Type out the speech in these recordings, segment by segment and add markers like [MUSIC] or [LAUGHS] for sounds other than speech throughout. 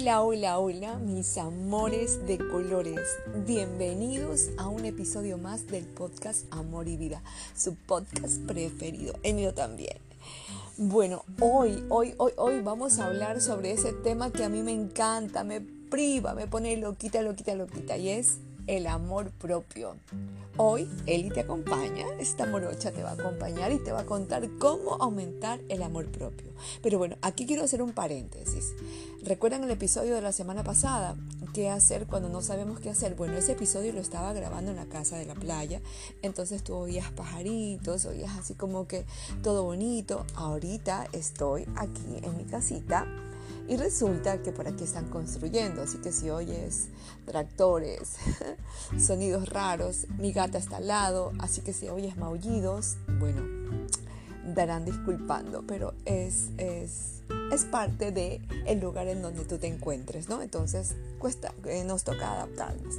Hola, hola, hola, mis amores de colores. Bienvenidos a un episodio más del podcast Amor y Vida, su podcast preferido, el mío también. Bueno, hoy, hoy, hoy, hoy vamos a hablar sobre ese tema que a mí me encanta, me priva, me pone loquita, loquita, loquita, y es el amor propio. Hoy Eli te acompaña, esta morocha te va a acompañar y te va a contar cómo aumentar el amor propio. Pero bueno, aquí quiero hacer un paréntesis. ¿Recuerdan el episodio de la semana pasada? ¿Qué hacer cuando no sabemos qué hacer? Bueno, ese episodio lo estaba grabando en la casa de la playa, entonces tú oías pajaritos, oías así como que todo bonito. Ahorita estoy aquí en mi casita y resulta que por aquí están construyendo, así que si oyes tractores, [LAUGHS] sonidos raros, mi gata está al lado, así que si oyes maullidos, bueno, darán disculpando, pero es, es, es parte del el lugar en donde tú te encuentres, ¿no? Entonces cuesta, eh, nos toca adaptarnos.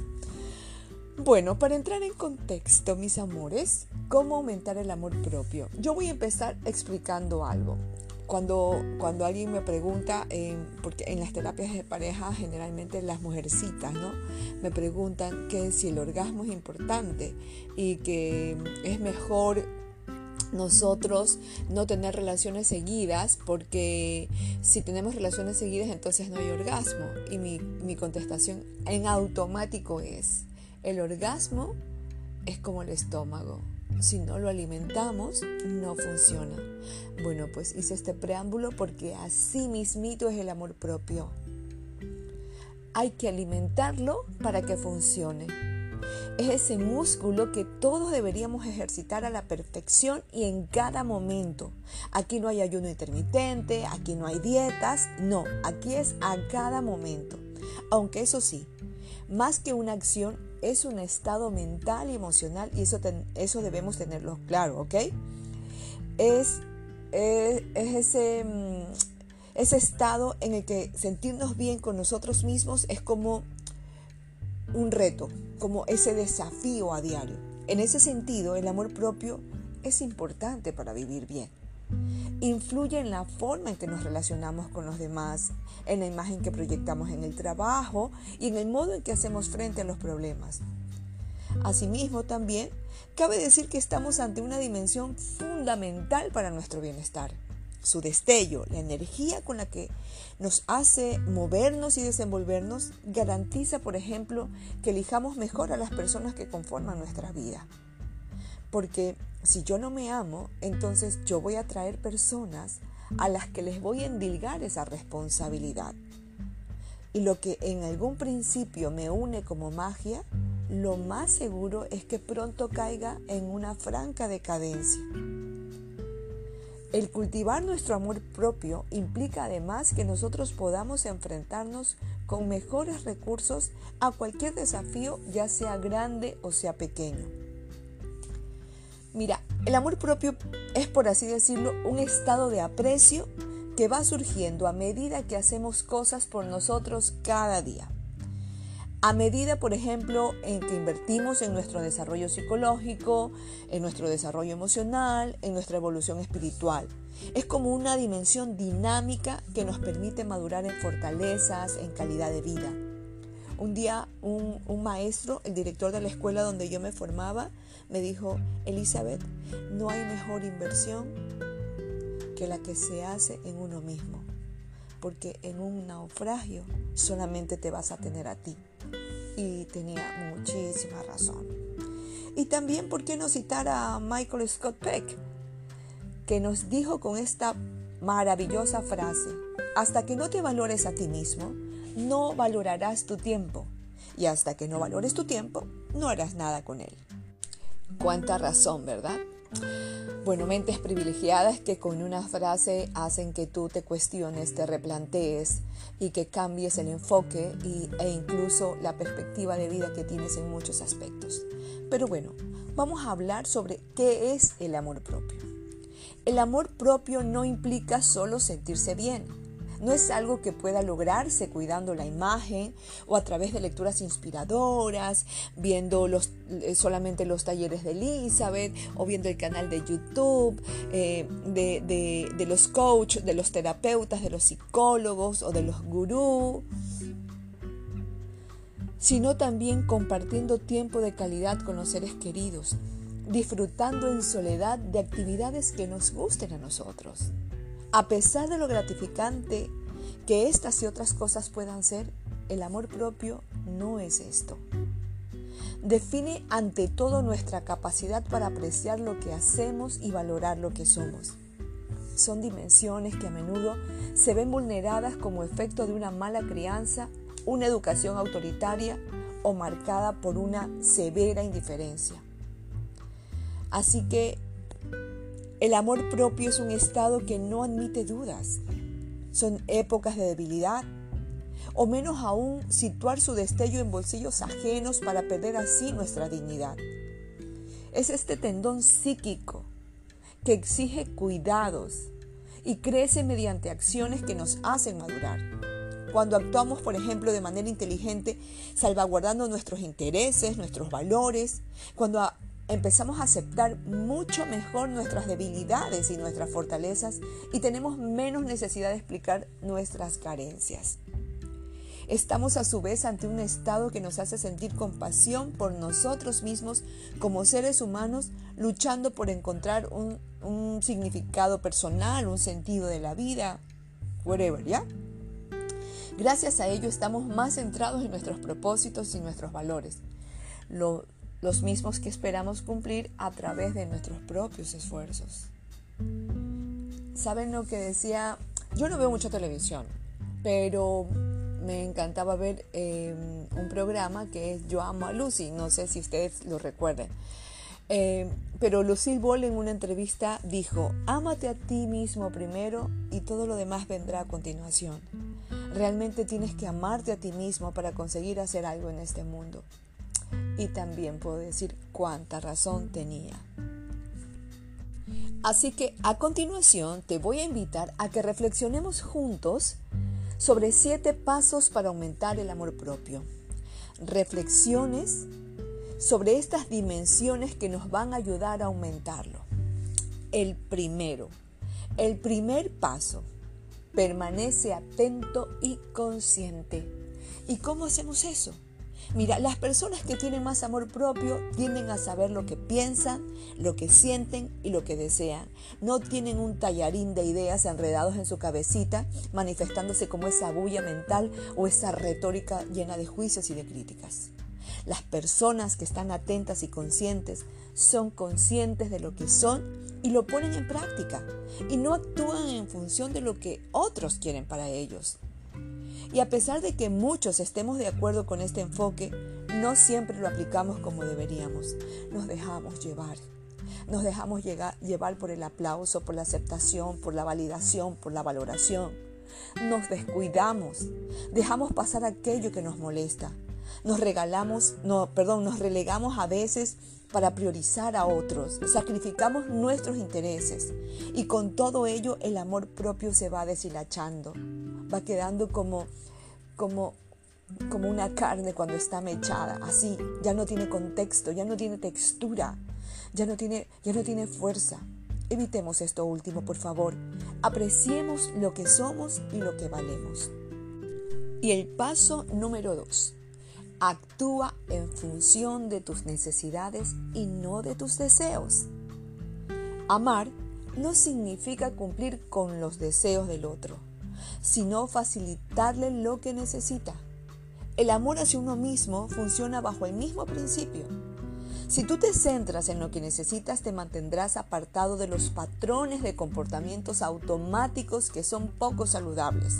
Bueno, para entrar en contexto, mis amores, ¿cómo aumentar el amor propio? Yo voy a empezar explicando algo cuando, cuando alguien me pregunta, porque en las terapias de pareja generalmente las mujercitas, ¿no? Me preguntan que si el orgasmo es importante y que es mejor nosotros no tener relaciones seguidas porque si tenemos relaciones seguidas entonces no hay orgasmo. Y mi, mi contestación en automático es, el orgasmo es como el estómago si no lo alimentamos, no funciona. Bueno, pues hice este preámbulo porque así mismito es el amor propio. Hay que alimentarlo para que funcione. Es ese músculo que todos deberíamos ejercitar a la perfección y en cada momento. Aquí no hay ayuno intermitente, aquí no hay dietas, no, aquí es a cada momento. Aunque eso sí, más que una acción, es un estado mental y emocional y eso, eso debemos tenerlo claro, ¿ok? Es, es, ese, mm, ese estado en el que sentirnos bien con nosotros mismos es como un reto, como ese desafío a diario. En ese sentido, el amor propio es importante para vivir bien influye en la forma en que nos relacionamos con los demás, en la imagen que proyectamos en el trabajo y en el modo en que hacemos frente a los problemas. Asimismo, también cabe decir que estamos ante una dimensión fundamental para nuestro bienestar. Su destello, la energía con la que nos hace movernos y desenvolvernos, garantiza, por ejemplo, que elijamos mejor a las personas que conforman nuestra vida. Porque si yo no me amo, entonces yo voy a traer personas a las que les voy a endilgar esa responsabilidad. Y lo que en algún principio me une como magia, lo más seguro es que pronto caiga en una franca decadencia. El cultivar nuestro amor propio implica además que nosotros podamos enfrentarnos con mejores recursos a cualquier desafío, ya sea grande o sea pequeño. Mira, el amor propio es, por así decirlo, un estado de aprecio que va surgiendo a medida que hacemos cosas por nosotros cada día. A medida, por ejemplo, en que invertimos en nuestro desarrollo psicológico, en nuestro desarrollo emocional, en nuestra evolución espiritual. Es como una dimensión dinámica que nos permite madurar en fortalezas, en calidad de vida. Un día un, maestro, el director de la escuela donde yo me formaba, me dijo, Elizabeth, no hay mejor inversión que la que se hace en uno mismo, porque en un naufragio solamente te vas a tener a ti. Y tenía muchísima razón. Y también, ¿por qué no citar a Michael Scott Peck, que nos dijo con esta maravillosa frase, hasta que no te valores a ti mismo, no valorarás tu tiempo. Y hasta que no valores tu tiempo, no harás nada con él. Cuánta razón, ¿verdad? Bueno, mentes privilegiadas que con una frase hacen que tú te cuestiones, te replantees y que cambies el enfoque e incluso la perspectiva de vida que tienes en muchos aspectos. Pero bueno, vamos a hablar sobre qué es el amor propio. El amor propio no implica solo sentirse bien no es algo que pueda lograrse cuidando la imagen o a través de lecturas inspiradoras, viendo los, eh, solamente los talleres de Elizabeth o viendo el canal de YouTube eh, de, de los coaches, de los terapeutas, de los psicólogos o de los gurús sino también compartiendo tiempo de calidad con los seres queridos, disfrutando en soledad de actividades que nos gusten a nosotros. A pesar de lo gratificante que estas y otras cosas puedan ser, el amor propio no es esto. Define ante todo nuestra capacidad para apreciar lo que hacemos y valorar lo que somos. Son dimensiones que a menudo se ven vulneradas como efecto de una mala crianza, una educación autoritaria o marcada por una severa indiferencia. Así que el amor propio es un estado que no admite dudas. Son épocas de debilidad, o menos aún situar su destello en bolsillos ajenos para perder así nuestra dignidad. Es este tendón psíquico que exige cuidados y crece mediante acciones que nos hacen madurar. Cuando actuamos, por ejemplo, de manera inteligente, salvaguardando nuestros intereses, nuestros valores, cuando empezamos a aceptar mucho mejor nuestras debilidades y nuestras fortalezas y tenemos menos necesidad de explicar nuestras carencias. Estamos a su vez ante un estado que nos hace sentir compasión por nosotros mismos como seres humanos luchando por encontrar un, significado personal, un sentido de la vida, whatever, ¿ya? Gracias a ello estamos más centrados en nuestros propósitos y nuestros valores. Lo, los mismos que esperamos cumplir a través de nuestros propios esfuerzos. ¿Saben lo que decía? Yo no veo mucha televisión, pero me encantaba ver em, un programa que es Yo amo a Lucy, no sé si ustedes lo recuerden. Em, pero Lucille Ball en una entrevista dijo, ámate a ti mismo primero y todo lo demás vendrá a continuación. Realmente tienes que amarte a ti mismo para conseguir hacer algo en este mundo y también puedo decir cuánta razón tenía. Así que a continuación te voy a invitar a que reflexionemos juntos sobre siete pasos para aumentar el amor propio. Reflexiones sobre estas dimensiones que nos van a ayudar a aumentarlo. El primero, el primer paso, permanece atento y consciente. ¿Y cómo hacemos eso? Mira, las personas que tienen más amor propio tienden a saber lo que piensan, lo que sienten y lo que desean. No tienen un tallarín de ideas enredados en su cabecita, manifestándose como esa bulla mental o esa retórica llena de juicios y de críticas. Las personas que están atentas y conscientes son conscientes de lo que son y lo ponen en práctica y no actúan en función de lo que otros quieren para ellos. Y a pesar de que muchos estemos de acuerdo con este enfoque, no siempre lo aplicamos como deberíamos. Nos dejamos llevar. Nos dejamos llevar por el aplauso, por la aceptación, por la validación, por la valoración. Nos descuidamos. Dejamos pasar aquello que nos molesta. Nos regalamos, no, perdón, nos relegamos a veces para priorizar a otros. Sacrificamos nuestros intereses y con todo ello el amor propio se va deshilachando va quedando como, como, como una carne cuando está mechada, así, ya no tiene contexto, ya no tiene textura, ya no tiene, ya no tiene fuerza. Evitemos esto último, por favor. Apreciemos lo que somos y lo que valemos. Y el paso número dos. Actúa en función de tus necesidades y no de tus deseos. Amar no significa cumplir con los deseos del otro sino facilitarle lo que necesita. El amor hacia uno mismo funciona bajo el mismo principio. Si tú te centras en lo que necesitas, te mantendrás apartado de los patrones de comportamientos automáticos que son poco saludables,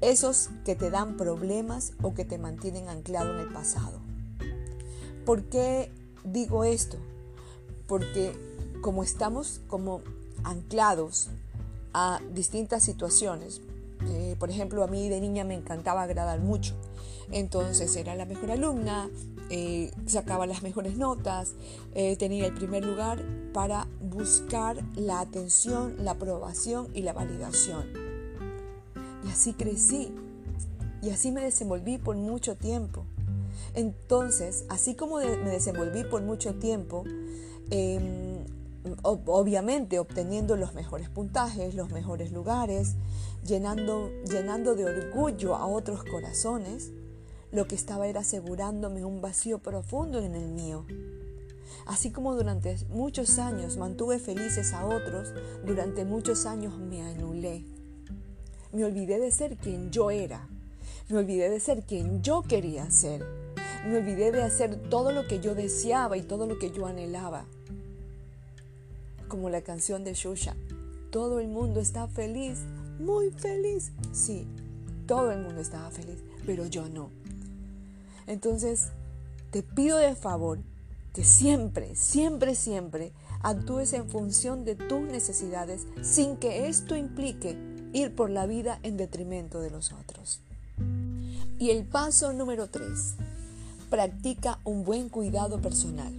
esos que te dan problemas o que te mantienen anclado en el pasado. ¿Por qué digo esto? Porque como estamos como anclados a distintas situaciones, eh, por ejemplo, a mí de niña me encantaba agradar mucho. Entonces era la mejor alumna, eh, sacaba las mejores notas, eh, tenía el primer lugar para buscar la atención, la aprobación y la validación. Y así crecí y así me desenvolví por mucho tiempo. Entonces, así como me desenvolví por mucho tiempo, em, obviamente obteniendo los mejores puntajes, los mejores lugares, llenando, llenando de orgullo a otros corazones, lo que estaba era asegurándome un vacío profundo en el mío. Así como durante muchos años mantuve felices a otros, durante muchos años me anulé. Me olvidé de ser quien yo era. Me olvidé de ser quien yo quería ser. Me olvidé de hacer todo lo que yo deseaba y todo lo que yo anhelaba. Como la canción de Shusha. Todo el mundo está feliz, muy feliz. Sí, todo el mundo estaba feliz, pero yo no. Entonces, te pido de favor que siempre, siempre, siempre actúes en función de tus necesidades sin que esto implique ir por la vida en detrimento de los otros. Y el paso número 3. Practica un buen cuidado personal.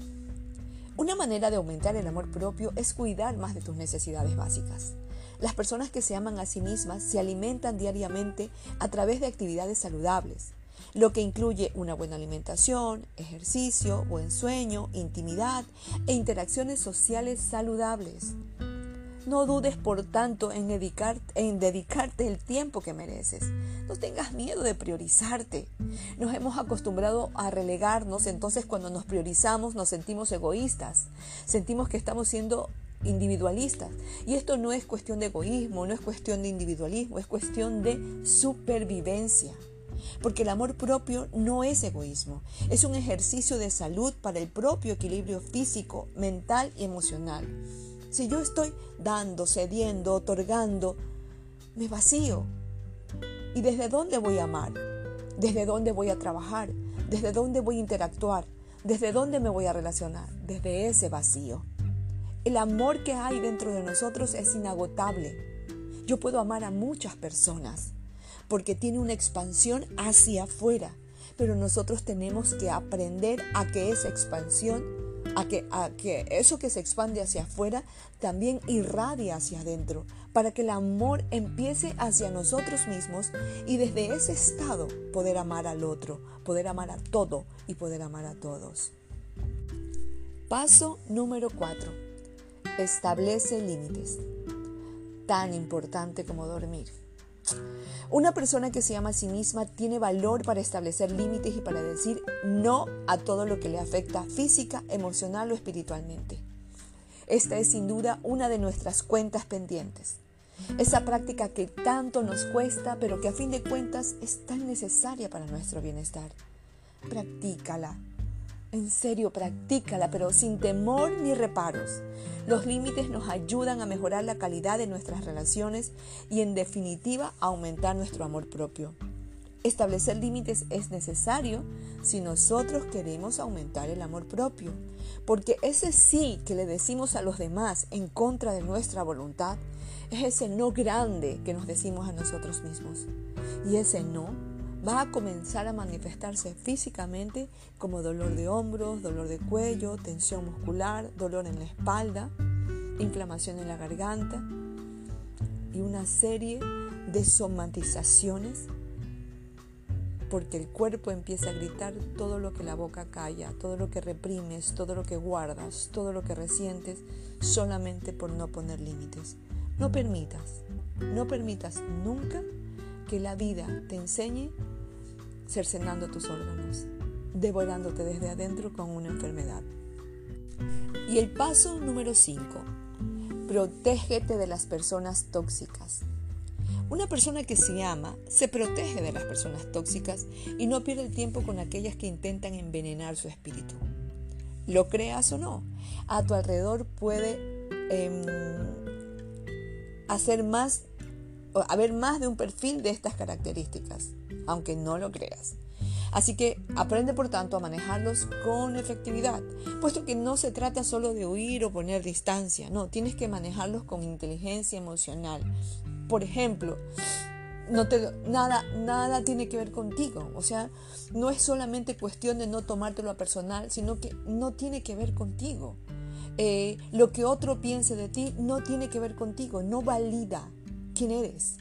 Una manera de aumentar el amor propio es cuidar más de tus necesidades básicas. Las personas que se aman a sí mismas se alimentan diariamente a través de actividades saludables, lo que incluye una buena alimentación, ejercicio, buen sueño, intimidad e interacciones sociales saludables. No dudes, por tanto, en, dedicarte el tiempo que mereces. No tengas miedo de priorizarte. Nos hemos acostumbrado a relegarnos, entonces cuando nos priorizamos nos sentimos egoístas. Sentimos que estamos siendo individualistas. Y esto no es cuestión de egoísmo, no es cuestión de individualismo, es cuestión de supervivencia. Porque el amor propio no es egoísmo, es un ejercicio de salud para el propio equilibrio físico, mental y emocional. Si yo estoy dando, cediendo, otorgando, me vacío. ¿Y desde dónde voy a amar? ¿Desde dónde voy a trabajar? ¿Desde dónde voy a interactuar? ¿Desde dónde me voy a relacionar? Desde ese vacío. El amor que hay dentro de nosotros es inagotable. Yo puedo amar a muchas personas, porque tiene una expansión hacia afuera. Pero nosotros tenemos que aprender a que esa expansión, a que, a que eso que se expande hacia afuera también irradie hacia adentro, para que el amor empiece hacia nosotros mismos y desde ese estado poder amar al otro, poder amar a todo y poder amar a todos. Paso número 4. Establece límites. Tan importante como dormir. Una persona que se ama a sí misma tiene valor para establecer límites y para decir no a todo lo que le afecta física, emocional o espiritualmente. Esta es sin duda una de nuestras cuentas pendientes. Esa práctica que tanto nos cuesta, pero que a fin de cuentas es tan necesaria para nuestro bienestar. Practícala, en serio, practícala, pero sin temor ni reparos. Los límites nos ayudan a mejorar la calidad de nuestras relaciones y en definitiva a aumentar nuestro amor propio. Establecer límites es necesario si nosotros queremos aumentar el amor propio, porque ese sí que le decimos a los demás en contra de nuestra voluntad es ese no grande que nos decimos a nosotros mismos. Y ese no va a comenzar a manifestarse físicamente como dolor de hombros, dolor de cuello, tensión muscular, dolor en la espalda, inflamación en la garganta y una serie de somatizaciones porque el cuerpo empieza a gritar todo lo que la boca calla, todo lo que reprimes, todo lo que guardas, todo lo que resientes, solamente por no poner límites. No permitas, no permitas nunca que la vida te enseñe cercenando tus órganos, devorándote desde adentro con una enfermedad. Y el paso número 5. Protégete de las personas tóxicas. Una persona que se ama se protege de las personas tóxicas y no pierde el tiempo con aquellas que intentan envenenar su espíritu. Lo creas o no, a tu alrededor puede em, hacer más haber más de un perfil de estas características, aunque no lo creas. Así que aprende por tanto a manejarlos con efectividad, puesto que no se trata solo de huir o poner distancia, no, tienes que manejarlos con inteligencia emocional. Por ejemplo, no nada, nada tiene que ver contigo, o sea, no es solamente cuestión de no tomártelo a personal, sino que no tiene que ver contigo. Eh, lo que otro piense de ti no tiene que ver contigo, no valida quién eres.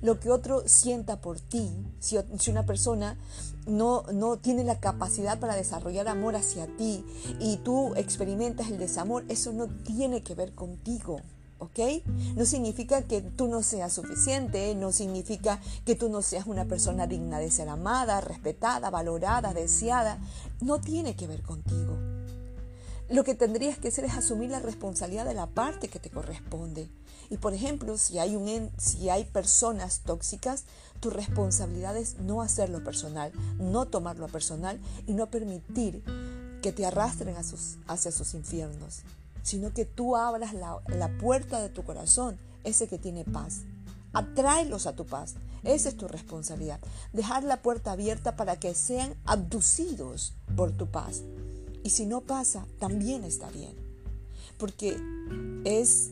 Lo que otro sienta por ti, si, una persona no, no tiene la capacidad para desarrollar amor hacia ti y tú experimentas el desamor, eso no tiene que ver contigo. ¿ok? No significa que tú no seas suficiente, no significa que tú no seas una persona digna de ser amada, respetada, valorada, deseada. No tiene que ver contigo. Lo que tendrías que hacer es asumir la responsabilidad de la parte que te corresponde. Y por ejemplo, si hay, un, si hay personas tóxicas, tu responsabilidad es no hacerlo personal, no tomarlo a personal y no permitir que te arrastren hacia sus infiernos sino que tú abras la, puerta de tu corazón, ese que tiene paz. Atráelos a tu paz. Esa es tu responsabilidad. Dejar la puerta abierta para que sean abducidos por tu paz. Y si no pasa, también está bien. Porque es,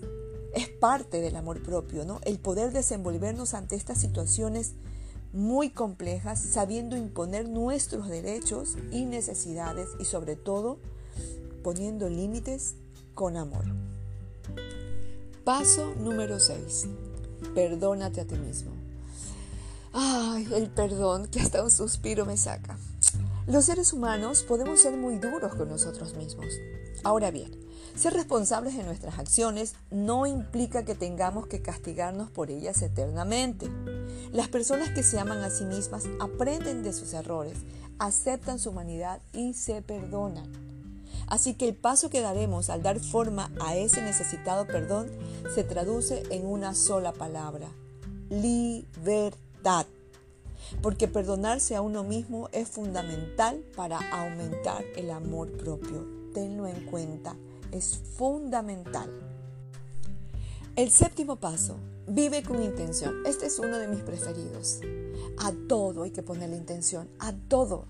es parte del amor propio, ¿no? El poder desenvolvernos ante estas situaciones muy complejas, sabiendo imponer nuestros derechos y necesidades y sobre todo poniendo límites con amor. Paso número 6. Perdónate a ti mismo. Ay, el perdón que hasta un suspiro me saca. Los seres humanos podemos ser muy duros con nosotros mismos. Ahora bien, ser responsables de nuestras acciones no implica que tengamos que castigarnos por ellas eternamente. Las personas que se aman a sí mismas aprenden de sus errores, aceptan su humanidad y se perdonan. Así que el paso que daremos al dar forma a ese necesitado perdón se traduce en una sola palabra, libertad. Porque perdonarse a uno mismo es fundamental para aumentar el amor propio. Tenlo en cuenta, es fundamental. El séptimo paso, vive con intención. Este es uno de mis preferidos. A todo hay que ponerle intención, a todo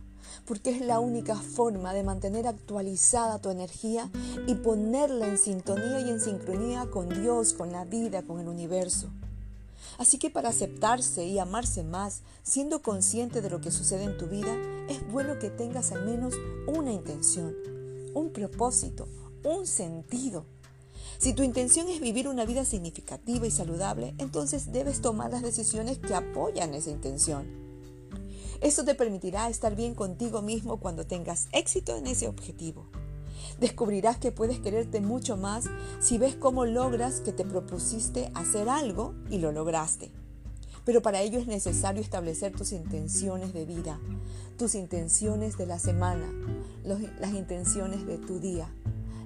porque es la única forma de mantener actualizada tu energía y ponerla en sintonía y en sincronía con Dios, con la vida, con el universo. Así que para aceptarse y amarse más, siendo consciente de lo que sucede en tu vida, es bueno que tengas al menos una intención, un propósito, un sentido. Si tu intención es vivir una vida significativa y saludable, entonces debes tomar las decisiones que apoyan esa intención. Esto te permitirá estar bien contigo mismo cuando tengas éxito en ese objetivo. Descubrirás que puedes quererte mucho más si ves cómo logras que te propusiste hacer algo y lo lograste. Pero para ello es necesario establecer tus intenciones de vida, tus intenciones de la semana, las intenciones de tu día.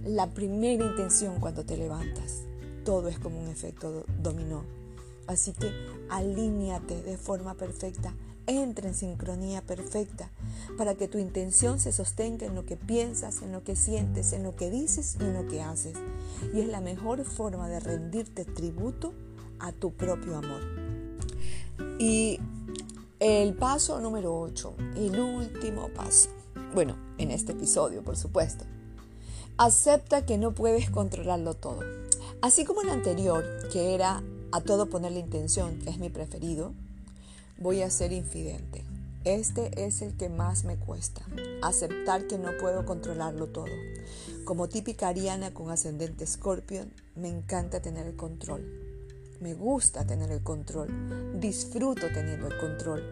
La primera intención cuando te levantas. Todo es como un efecto dominó. Así que alíñate de forma perfecta entra en sincronía perfecta para que tu intención se sostenga en lo que piensas, en lo que sientes, en lo que dices y en lo que haces. Y es la mejor forma de rendirte tributo a tu propio amor. Y el paso número 8, el último paso. Bueno, en este episodio, por supuesto. Acepta que no puedes controlarlo todo. Así como el anterior, que era a todo poner la intención, que es mi preferido, voy a ser infidente. Este es el que más me cuesta, aceptar que no puedo controlarlo todo. Como típica ariana con ascendente Scorpion, me encanta tener el control. Me gusta tener el control. Disfruto teniendo el control.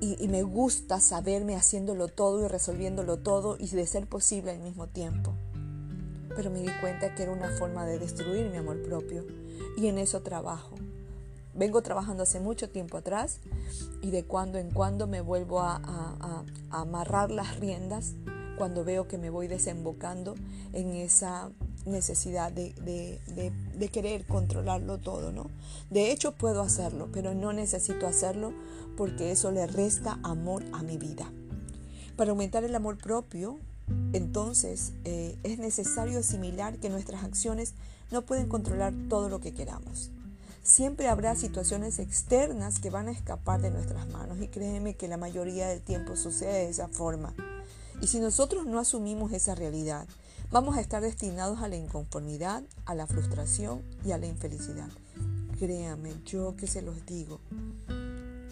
Y, y me gusta saberme haciéndolo todo y resolviéndolo todo y de ser posible al mismo tiempo. Pero me di cuenta que era una forma de destruir mi amor propio y en eso trabajo vengo trabajando hace mucho tiempo atrás y de cuando en cuando me vuelvo a, amarrar las riendas cuando veo que me voy desembocando en esa necesidad de, querer controlarlo todo, ¿no? De hecho puedo hacerlo, pero no necesito hacerlo porque eso le resta amor a mi vida. Para aumentar el amor propio, entonces eh, es necesario asimilar que nuestras acciones no pueden controlar todo lo que queramos. Siempre habrá situaciones externas que van a escapar de nuestras manos y créeme que la mayoría del tiempo sucede de esa forma. Y si nosotros no asumimos esa realidad, vamos a estar destinados a la inconformidad, a la frustración y a la infelicidad. Créame, yo que se los digo,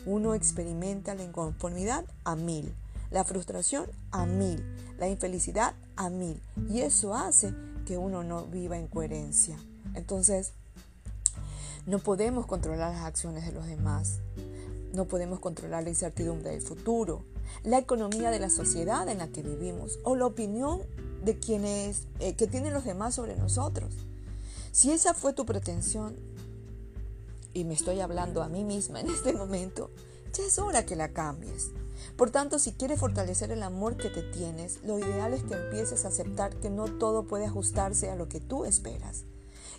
uno experimenta la inconformidad a mil, la frustración a mil, la infelicidad a mil. Y eso hace que uno no viva en coherencia. Entonces, no podemos controlar las acciones de los demás. No podemos controlar la incertidumbre del futuro, la economía de la sociedad en la que vivimos o la opinión de quienes eh, que tienen los demás sobre nosotros. Si esa fue tu pretensión, y me estoy hablando a mí misma en este momento, ya es hora que la cambies. Por tanto, si quieres fortalecer el amor que te tienes, lo ideal es que empieces a aceptar que no todo puede ajustarse a lo que tú esperas.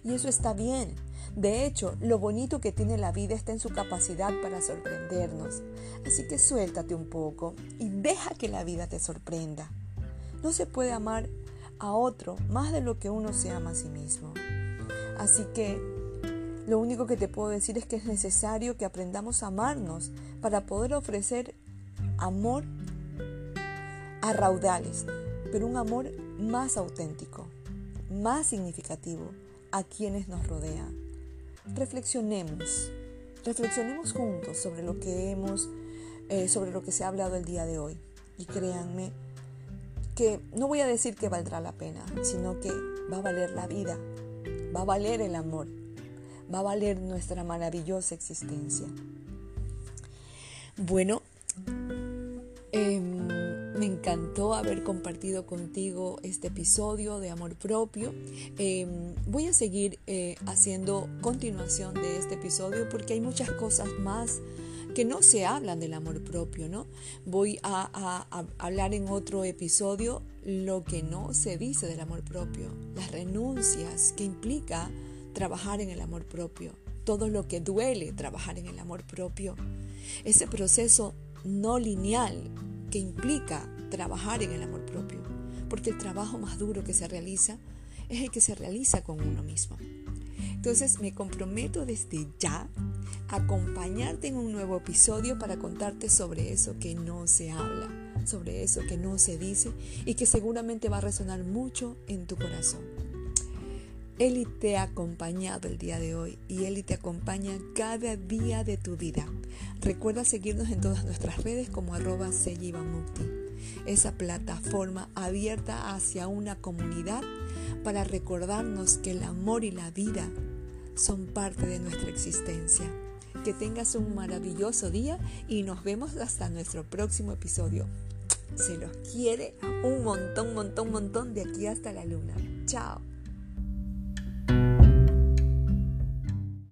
Y eso está bien. De hecho, lo bonito que tiene la vida está en su capacidad para sorprendernos. Así que suéltate un poco y deja que la vida te sorprenda. No se puede amar a otro más de lo que uno se ama a sí mismo. Así que lo único que te puedo decir es que es necesario que aprendamos a amarnos para poder ofrecer amor a raudales, pero un amor más auténtico, más significativo a quienes nos rodean. Reflexionemos, reflexionemos juntos sobre lo que hemos, eh, sobre lo que se ha hablado el día de hoy. Y créanme que no voy a decir que valdrá la pena, sino que va a valer la vida, va a valer el amor, va a valer nuestra maravillosa existencia. Bueno, Em, me encantó haber compartido contigo este episodio de amor propio. Em, voy a seguir eh, haciendo continuación de este episodio porque hay muchas cosas más que no se hablan del amor propio, ¿no? Voy a, a hablar en otro episodio lo que no se dice del amor propio, las renuncias que implica trabajar en el amor propio, todo lo que duele trabajar en el amor propio, ese proceso no lineal que implica trabajar en el amor propio, porque el trabajo más duro que se realiza es el que se realiza con uno mismo. Entonces me comprometo desde ya a acompañarte en un nuevo episodio para contarte sobre eso que no se habla, sobre eso que no se dice y que seguramente va a resonar mucho en tu corazón. Eli te ha acompañado el día de hoy y Eli te acompaña cada día de tu vida. Recuerda seguirnos en todas nuestras redes como arroba esa plataforma abierta hacia una comunidad para recordarnos que el amor y la vida son parte de nuestra existencia. Que tengas un maravilloso día y nos vemos hasta nuestro próximo episodio. Se los quiere un montón, montón, montón de aquí hasta la luna. Chao.